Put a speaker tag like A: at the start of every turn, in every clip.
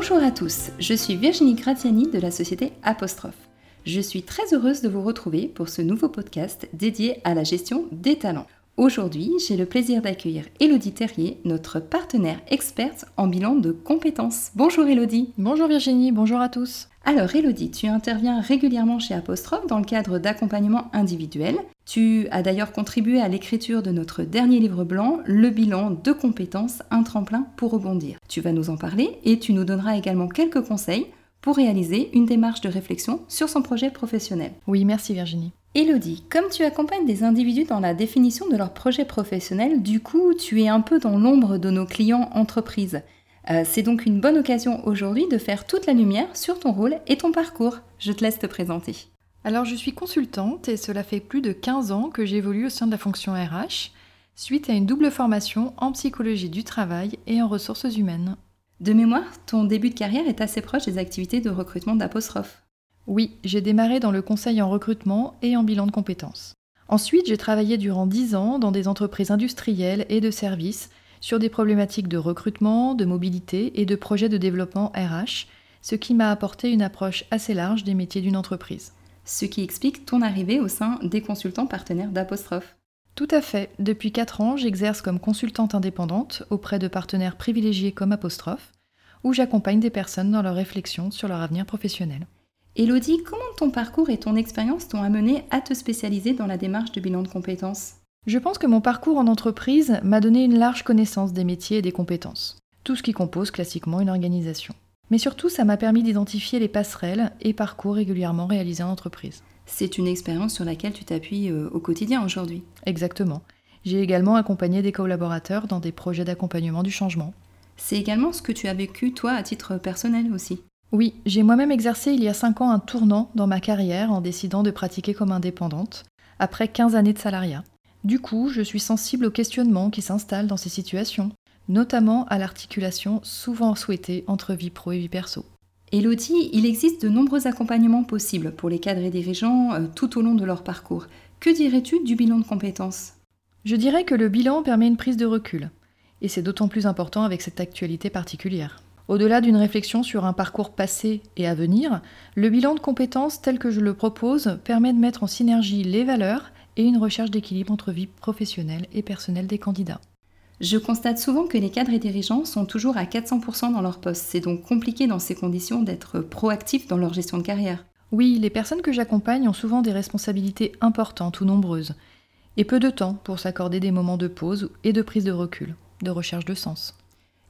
A: Bonjour à tous, je suis Virginie Gratiani de la société Apostrophe. Je suis très heureuse de vous retrouver pour ce nouveau podcast dédié à la gestion des talents. Aujourd'hui, j'ai le plaisir d'accueillir Elodie Terrier, notre partenaire experte en bilan de compétences. Bonjour Elodie.
B: Bonjour Virginie, bonjour à tous.
A: Alors Elodie, tu interviens régulièrement chez Apostrophe dans le cadre d'accompagnement individuel. Tu as d'ailleurs contribué à l'écriture de notre dernier livre blanc, Le bilan de compétences, un tremplin pour rebondir. Tu vas nous en parler et tu nous donneras également quelques conseils pour réaliser une démarche de réflexion sur son projet professionnel.
B: Oui, merci Virginie.
A: Elodie, comme tu accompagnes des individus dans la définition de leur projet professionnel, du coup, tu es un peu dans l'ombre de nos clients entreprises. Euh, c'est donc une bonne occasion aujourd'hui de faire toute la lumière sur ton rôle et ton parcours. Je te laisse te présenter.
B: Alors, je suis consultante et cela fait plus de 15 ans que j'évolue au sein de la fonction RH, suite à une double formation en psychologie du travail et en ressources humaines.
A: De mémoire, ton début de carrière est assez proche des activités de recrutement d'apostrophe.
B: Oui, j'ai démarré dans le conseil en recrutement et en bilan de compétences. Ensuite, j'ai travaillé durant 10 ans dans des entreprises industrielles et de services sur des problématiques de recrutement, de mobilité et de projets de développement RH, ce qui m'a apporté une approche assez large des métiers d'une entreprise.
A: Ce qui explique ton arrivée au sein des consultants partenaires d'apostrophe.
B: Tout à fait. Depuis 4 ans, j'exerce comme consultante indépendante auprès de partenaires privilégiés comme Apostrophe, où j'accompagne des personnes dans leur réflexion sur leur avenir professionnel.
A: Elodie, comment ton parcours et ton expérience t'ont amené à te spécialiser dans la démarche de bilan de compétences?
B: Je pense que mon parcours en entreprise m'a donné une large connaissance des métiers et des compétences, tout ce qui compose classiquement une organisation. Mais surtout, ça m'a permis d'identifier les passerelles et parcours régulièrement réalisés en entreprise.
A: C'est une expérience sur laquelle tu t'appuies euh, au quotidien aujourd'hui?
B: Exactement. J'ai également accompagné des collaborateurs dans des projets d'accompagnement du changement.
A: C'est également ce que tu as vécu toi à titre personnel aussi?
B: Oui, j'ai moi-même exercé il y a 5 ans un tournant dans ma carrière en décidant de pratiquer comme indépendante, après 15 années de salariat. Du coup, je suis sensible aux questionnements qui s'installent dans ces situations, notamment à l'articulation souvent souhaitée entre vie pro et vie perso.
A: Elodie, il existe de nombreux accompagnements possibles pour les cadres et dirigeants euh, tout au long de leur parcours. Que dirais-tu du bilan de compétences?
B: Je dirais que le bilan permet une prise de recul, et c'est d'autant plus important avec cette actualité particulière. Au-delà d'une réflexion sur un parcours passé et à venir, le bilan de compétences tel que je le propose permet de mettre en synergie les valeurs et une recherche d'équilibre entre vie professionnelle et personnelle des candidats.
A: Je constate souvent que les cadres et dirigeants sont toujours à 400% dans leur poste. C'est donc compliqué dans ces conditions d'être proactifs dans leur gestion de carrière.
B: Oui, les personnes que j'accompagne ont souvent des responsabilités importantes ou nombreuses, et peu de temps pour s'accorder des moments de pause et de prise de recul, de recherche de sens.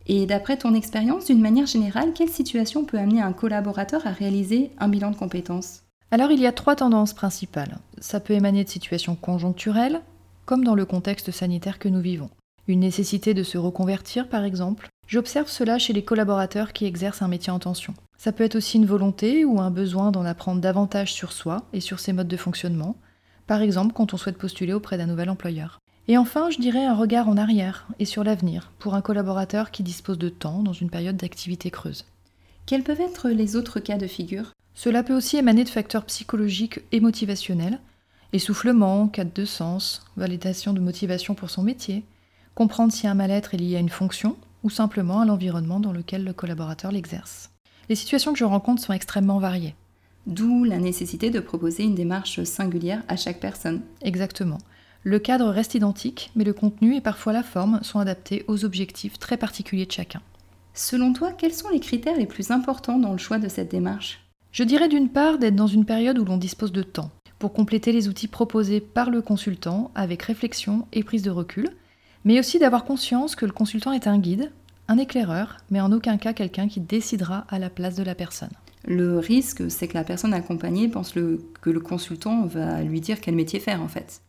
A: Et d'après ton expérience, d'une manière générale, quelle situation peut amener un collaborateur à réaliser un bilan de compétences?
B: Alors il y a trois tendances principales. Ça peut émaner de situations conjoncturelles, comme dans le contexte sanitaire que nous vivons une nécessité de se reconvertir par exemple. J'observe cela chez les collaborateurs qui exercent un métier en tension. Ça peut être aussi une volonté ou un besoin d'en apprendre davantage sur soi et sur ses modes de fonctionnement, par exemple quand on souhaite postuler auprès d'un nouvel employeur. Et enfin, je dirais un regard en arrière et sur l'avenir pour un collaborateur qui dispose de temps dans une période d'activité creuse.
A: Quels peuvent être les autres cas de figure?
B: Cela peut aussi émaner de facteurs psychologiques et motivationnels, essoufflement, quête de sens, validation de motivation pour son métier, comprendre si un mal-être est lié à une fonction ou simplement à l'environnement dans lequel le collaborateur l'exerce. Les situations que je rencontre sont extrêmement variées.
A: D'où la nécessité de proposer une démarche singulière à chaque personne.
B: Exactement. Le cadre reste identique, mais le contenu et parfois la forme sont adaptés aux objectifs très particuliers de chacun.
A: Selon toi, quels sont les critères les plus importants dans le choix de cette démarche?
B: Je dirais d'une part d'être dans une période où l'on dispose de temps, pour compléter les outils proposés par le consultant avec réflexion et prise de recul, mais aussi d'avoir conscience que le consultant est un guide, un éclaireur, mais en aucun cas quelqu'un qui décidera à la place de la personne.
A: Le risque, c'est que la personne accompagnée pense que le consultant va lui dire quel métier faire en fait.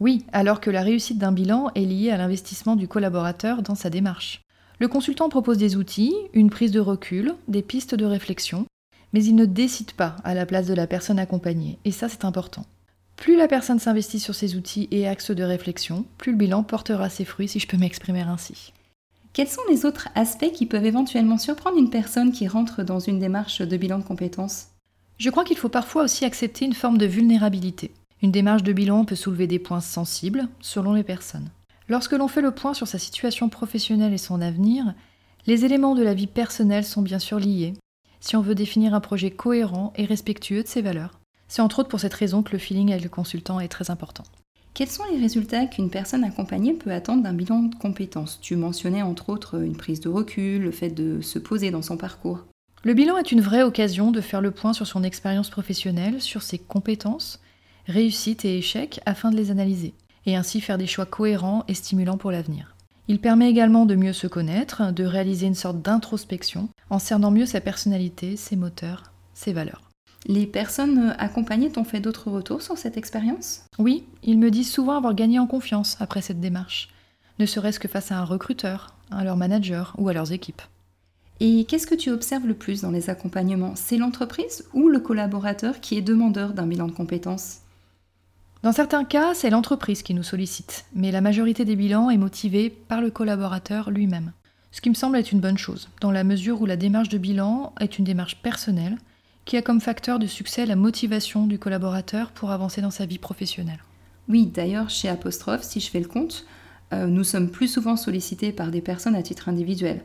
B: Oui, alors que la réussite d'un bilan est liée à l'investissement du collaborateur dans sa démarche. Le consultant propose des outils, une prise de recul, des pistes de réflexion, mais il ne décide pas à la place de la personne accompagnée, et ça c'est important. Plus la personne s'investit sur ses outils et axes de réflexion, plus le bilan portera ses fruits, si je peux m'exprimer ainsi.
A: Quels sont les autres aspects qui peuvent éventuellement surprendre une personne qui rentre dans une démarche de bilan de compétences?
B: Je crois qu'il faut parfois aussi accepter une forme de vulnérabilité. Une démarche de bilan peut soulever des points sensibles selon les personnes. Lorsque l'on fait le point sur sa situation professionnelle et son avenir, Les éléments de la vie personnelle sont bien sûr liés, si on veut définir un projet cohérent et respectueux de ses valeurs. C'est entre autres pour cette raison que le feeling avec le consultant est très important.
A: Quels sont les résultats qu'une personne accompagnée peut attendre d'un bilan de compétences? Tu mentionnais entre autres une prise de recul, le fait de se poser dans son parcours.
B: Le bilan est une vraie occasion de faire le point sur son expérience professionnelle, sur ses compétences, réussites et échecs afin de les analyser, et ainsi faire des choix cohérents et stimulants pour l'avenir. Il permet également de mieux se connaître, de réaliser une sorte d'introspection, en cernant mieux sa personnalité, ses moteurs, ses valeurs.
A: Les personnes accompagnées t'ont fait d'autres retours sur cette expérience?
B: Oui, ils me disent souvent avoir gagné en confiance après cette démarche, ne serait-ce que face à un recruteur, à leur manager ou à leurs équipes.
A: Et qu'est-ce que tu observes le plus dans les accompagnements? C'est l'entreprise ou le collaborateur qui est demandeur d'un bilan de compétences?
B: Dans certains cas, c'est l'entreprise qui nous sollicite, mais la majorité des bilans est motivée par le collaborateur lui-même. Ce qui me semble être une bonne chose, dans la mesure où la démarche de bilan est une démarche personnelle qui a comme facteur de succès la motivation du collaborateur pour avancer dans sa vie professionnelle.
A: Oui, d'ailleurs, chez Apostrophe, si je fais le compte, euh, nous sommes plus souvent sollicités par des personnes à titre individuel.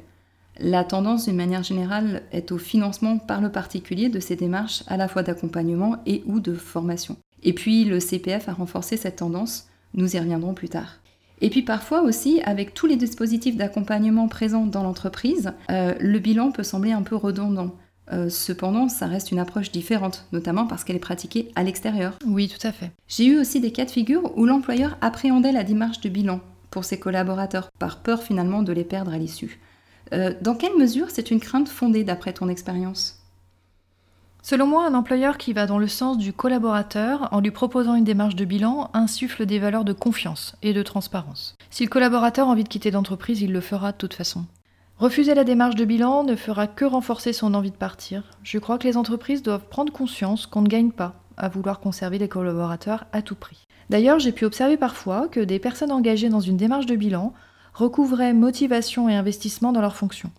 A: La tendance, d'une manière générale, est au financement par le particulier de ces démarches à la fois d'accompagnement et ou de formation. Et puis, le CPF a renforcé cette tendance, nous y reviendrons plus tard. Et puis parfois aussi, avec tous les dispositifs d'accompagnement présents dans l'entreprise, euh, le bilan peut sembler un peu redondant. Euh, cependant, ça reste une approche différente, notamment parce qu'elle est pratiquée à l'extérieur.
B: Oui, tout à fait.
A: J'ai eu aussi des cas de figure où l'employeur appréhendait la démarche de bilan pour ses collaborateurs, par peur finalement de les perdre à l'issue. Euh, dans quelle mesure c'est une crainte fondée d'après ton expérience?
B: Selon moi, un employeur qui va dans le sens du collaborateur en lui proposant une démarche de bilan insuffle des valeurs de confiance et de transparence. Si le collaborateur a envie de quitter l'entreprise, il le fera de toute façon. Refuser la démarche de bilan ne fera que renforcer son envie de partir. Je crois que les entreprises doivent prendre conscience qu'on ne gagne pas à vouloir conserver les collaborateurs à tout prix. D'ailleurs, j'ai pu observer parfois que des personnes engagées dans une démarche de bilan recouvraient motivation et investissement dans leurs fonctions.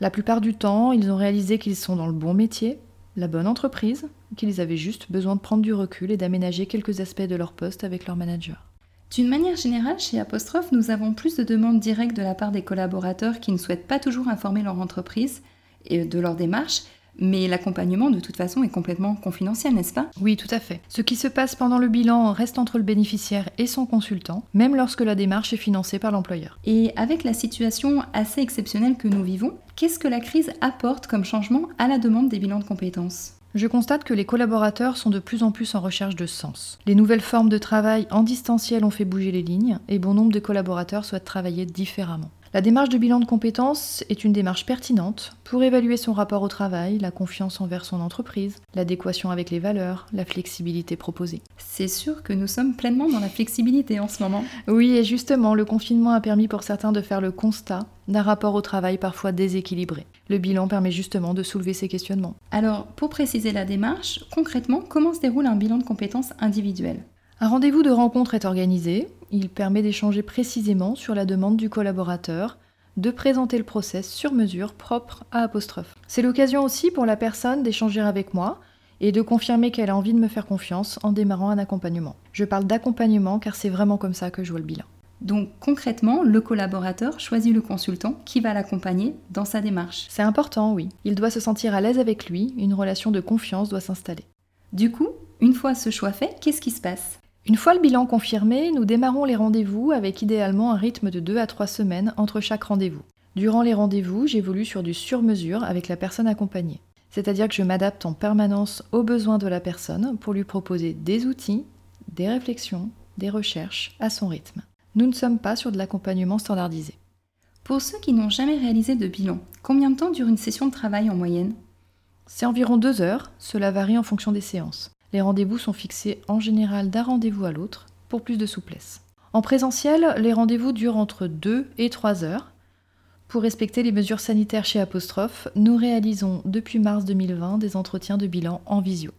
B: La plupart du temps, ils ont réalisé qu'ils sont dans le bon métier, la bonne entreprise, qu'ils avaient juste besoin de prendre du recul et d'aménager quelques aspects de leur poste avec leur manager.
A: D'une manière générale, chez Apostrophe, nous avons plus de demandes directes de la part des collaborateurs qui ne souhaitent pas toujours informer leur entreprise et de leur démarche, mais l'accompagnement, de toute façon, est complètement confidentiel, n'est-ce pas?
B: Oui, tout à fait. Ce qui se passe pendant le bilan reste entre le bénéficiaire et son consultant, même lorsque la démarche est financée par l'employeur.
A: Et avec la situation assez exceptionnelle que nous vivons, qu'est-ce que la crise apporte comme changement à la demande des bilans de compétences?
B: Je constate que les collaborateurs sont de plus en plus en recherche de sens. Les nouvelles formes de travail en distanciel ont fait bouger les lignes et bon nombre de collaborateurs souhaitent travailler différemment. La démarche de bilan de compétences est une démarche pertinente pour évaluer son rapport au travail, la confiance envers son entreprise, l'adéquation avec les valeurs, la flexibilité proposée.
A: C'est sûr que nous sommes pleinement dans la flexibilité en ce moment.
B: Oui, et justement, le confinement a permis pour certains de faire le constat d'un rapport au travail parfois déséquilibré. Le bilan permet justement de soulever ces questionnements.
A: Alors, pour préciser la démarche, concrètement, comment se déroule un bilan de compétences individuelles
B: un rendez-vous de rencontre est organisé. Il permet d'échanger précisément sur la demande du collaborateur, de présenter le process sur mesure propre à apostrophe. C'est l'occasion aussi pour la personne d'échanger avec moi et de confirmer qu'elle a envie de me faire confiance en démarrant un accompagnement. Je parle d'accompagnement car c'est vraiment comme ça que je vois le bilan.
A: Donc concrètement, le collaborateur choisit le consultant qui va l'accompagner dans sa démarche.
B: C'est important, oui. Il doit se sentir à l'aise avec lui, une relation de confiance doit s'installer.
A: Du coup, une fois ce choix fait, qu'est-ce qui se passe?
B: Une fois le bilan confirmé, nous démarrons les rendez-vous avec idéalement un rythme de 2 à 3 semaines entre chaque rendez-vous. Durant les rendez-vous, j'évolue sur du sur-mesure avec la personne accompagnée. C'est-à-dire que je m'adapte en permanence aux besoins de la personne pour lui proposer des outils, des réflexions, des recherches à son rythme. Nous ne sommes pas sur de l'accompagnement standardisé.
A: Pour ceux qui n'ont jamais réalisé de bilan, combien de temps dure une session de travail en moyenne?
B: C'est environ deux heures, cela varie en fonction des séances. Les rendez-vous sont fixés en général d'un rendez-vous à l'autre pour plus de souplesse. En présentiel, les rendez-vous durent entre 2 et 3 heures. Pour respecter les mesures sanitaires chez Apostrophe, nous réalisons depuis mars 2020 des entretiens de bilan en visio.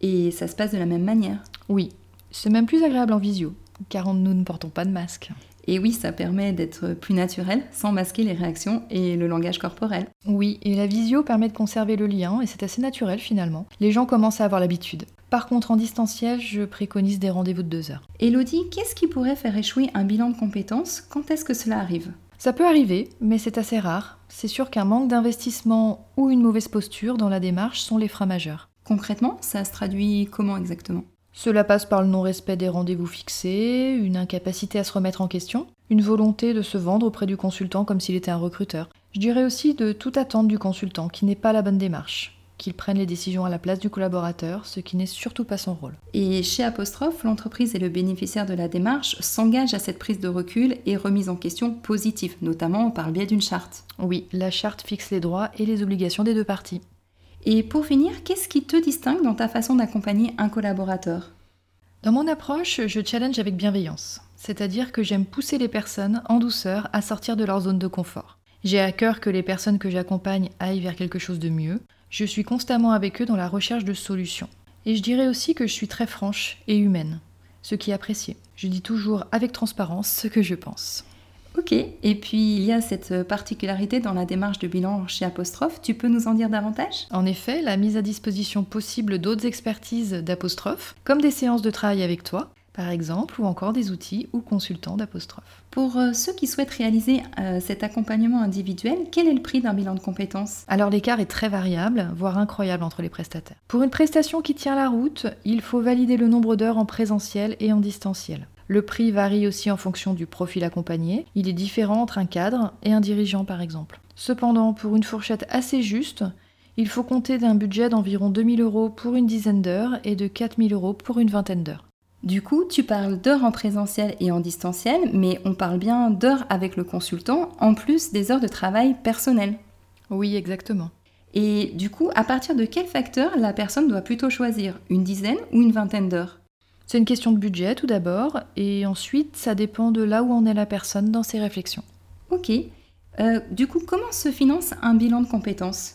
A: Et ça se passe de la même manière?
B: Oui, c'est même plus agréable en visio, car nous ne portons pas de masque.
A: Et oui, ça permet d'être plus naturel, sans masquer les réactions et le langage corporel.
B: Oui, et la visio permet de conserver le lien, et c'est assez naturel finalement. Les gens commencent à avoir l'habitude. Par contre, en distanciel, je préconise des rendez-vous de deux heures.
A: Elodie, qu'est-ce qui pourrait faire échouer un bilan de compétences? Quand est-ce que cela arrive?
B: Ça peut arriver, mais c'est assez rare. C'est sûr qu'un manque d'investissement ou une mauvaise posture dans la démarche sont les freins majeurs.
A: Concrètement, ça se traduit comment exactement?
B: Cela passe par le non-respect des rendez-vous fixés, une incapacité à se remettre en question, une volonté de se vendre auprès du consultant comme s'il était un recruteur. Je dirais aussi de tout attendre du consultant, qui n'est pas la bonne démarche qu'il prenne les décisions à la place du collaborateur, ce qui n'est surtout pas son rôle.
A: Et chez Apostrophe, l'entreprise et le bénéficiaire de la démarche s'engagent à cette prise de recul et remise en question positive, notamment par le biais d'une charte.
B: Oui, la charte fixe les droits et les obligations des deux parties.
A: Et pour finir, qu'est-ce qui te distingue dans ta façon d'accompagner un collaborateur?
B: Dans mon approche, je challenge avec bienveillance, c'est-à-dire que j'aime pousser les personnes en douceur à sortir de leur zone de confort. J'ai à cœur que les personnes que j'accompagne aillent vers quelque chose de mieux, je suis constamment avec eux dans la recherche de solutions. Et je dirais aussi que je suis très franche et humaine, ce qui est apprécié. Je dis toujours avec transparence ce que je pense.
A: Ok, et puis il y a cette particularité dans la démarche de bilan chez Apostrophe, tu peux nous en dire davantage?
B: En effet, la mise à disposition possible d'autres expertises d'Apostrophe, comme des séances de travail avec toi, par exemple, ou encore des outils ou consultants d'apostrophe.
A: Pour euh, ceux qui souhaitent réaliser euh, cet accompagnement individuel, quel est le prix d'un bilan de compétences?
B: Alors l'écart est très variable, voire incroyable entre les prestataires. Pour une prestation qui tient la route, il faut valider le nombre d'heures en présentiel et en distanciel. Le prix varie aussi en fonction du profil accompagné. Il est différent entre un cadre et un dirigeant par exemple. Cependant, pour une fourchette assez juste, il faut compter d'un budget d'environ 2000 euros pour une dizaine d'heures et de 4000 euros pour une vingtaine d'heures.
A: Du coup, tu parles d'heures en présentiel et en distanciel, mais on parle bien d'heures avec le consultant, en plus des heures de travail personnel.
B: Oui, exactement.
A: Et du coup, à partir de quel facteur la personne doit plutôt choisir Une dizaine ou une vingtaine d'heures?
B: C'est une question de budget tout d'abord, et ensuite ça dépend de là où en est la personne dans ses réflexions.
A: Ok. Euh, du coup, comment se finance un bilan de compétences?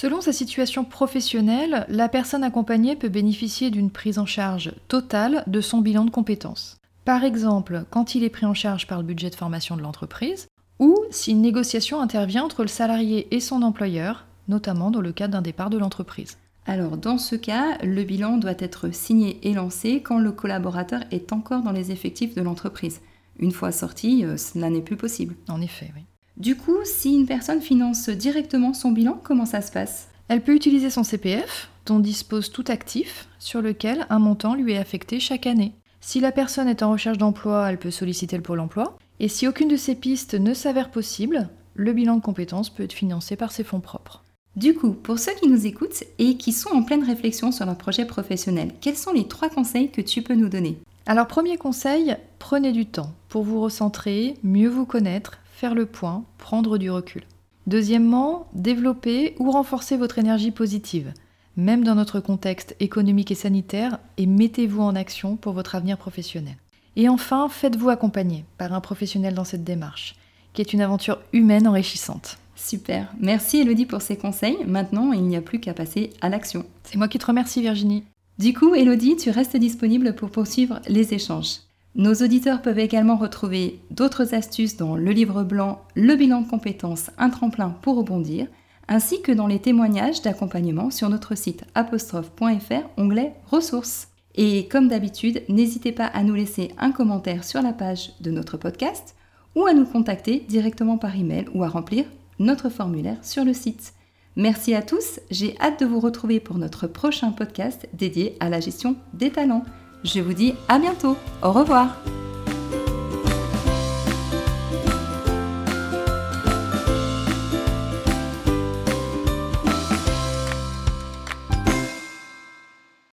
B: Selon sa situation professionnelle, la personne accompagnée peut bénéficier d'une prise en charge totale de son bilan de compétences. Par exemple, quand il est pris en charge par le budget de formation de l'entreprise, ou si une négociation intervient entre le salarié et son employeur, notamment dans le cadre d'un départ de l'entreprise.
A: Alors dans ce cas, le bilan doit être signé et lancé quand le collaborateur est encore dans les effectifs de l'entreprise. Une fois sorti, euh, cela n'est plus possible.
B: En effet, oui.
A: Du coup, si une personne finance directement son bilan, comment ça se passe?
B: Elle peut utiliser son CPF, dont dispose tout actif, sur lequel un montant lui est affecté chaque année. Si la personne est en recherche d'emploi, elle peut solliciter le pôle emploi. Et si aucune de ces pistes ne s'avère possible, le bilan de compétences peut être financé par ses fonds propres.
A: Du coup, pour ceux qui nous écoutent et qui sont en pleine réflexion sur leur projet professionnel, quels sont les trois conseils que tu peux nous donner?
B: Alors premier conseil, prenez du temps pour vous recentrer, mieux vous connaître, faire le point, prendre du recul. Deuxièmement, développer ou renforcer votre énergie positive, même dans notre contexte économique et sanitaire, et mettez-vous en action pour votre avenir professionnel. Et enfin, faites-vous accompagner par un professionnel dans cette démarche, qui est une aventure humaine enrichissante.
A: Super, merci Elodie pour ces conseils. Maintenant, il n'y a plus qu'à passer à l'action.
B: C'est moi qui te remercie Virginie.
A: Du coup, Elodie, tu restes disponible pour poursuivre les échanges. Nos auditeurs peuvent également retrouver d'autres astuces dans le livre blanc Le bilan de compétences, un tremplin pour rebondir, ainsi que dans les témoignages d'accompagnement sur notre site apostrophe.fr, onglet ressources. Et comme d'habitude, n'hésitez pas à nous laisser un commentaire sur la page de notre podcast ou à nous contacter directement par email ou à remplir notre formulaire sur le site. Merci à tous, j'ai hâte de vous retrouver pour notre prochain podcast dédié à la gestion des talents. Je vous dis à bientôt. Au revoir.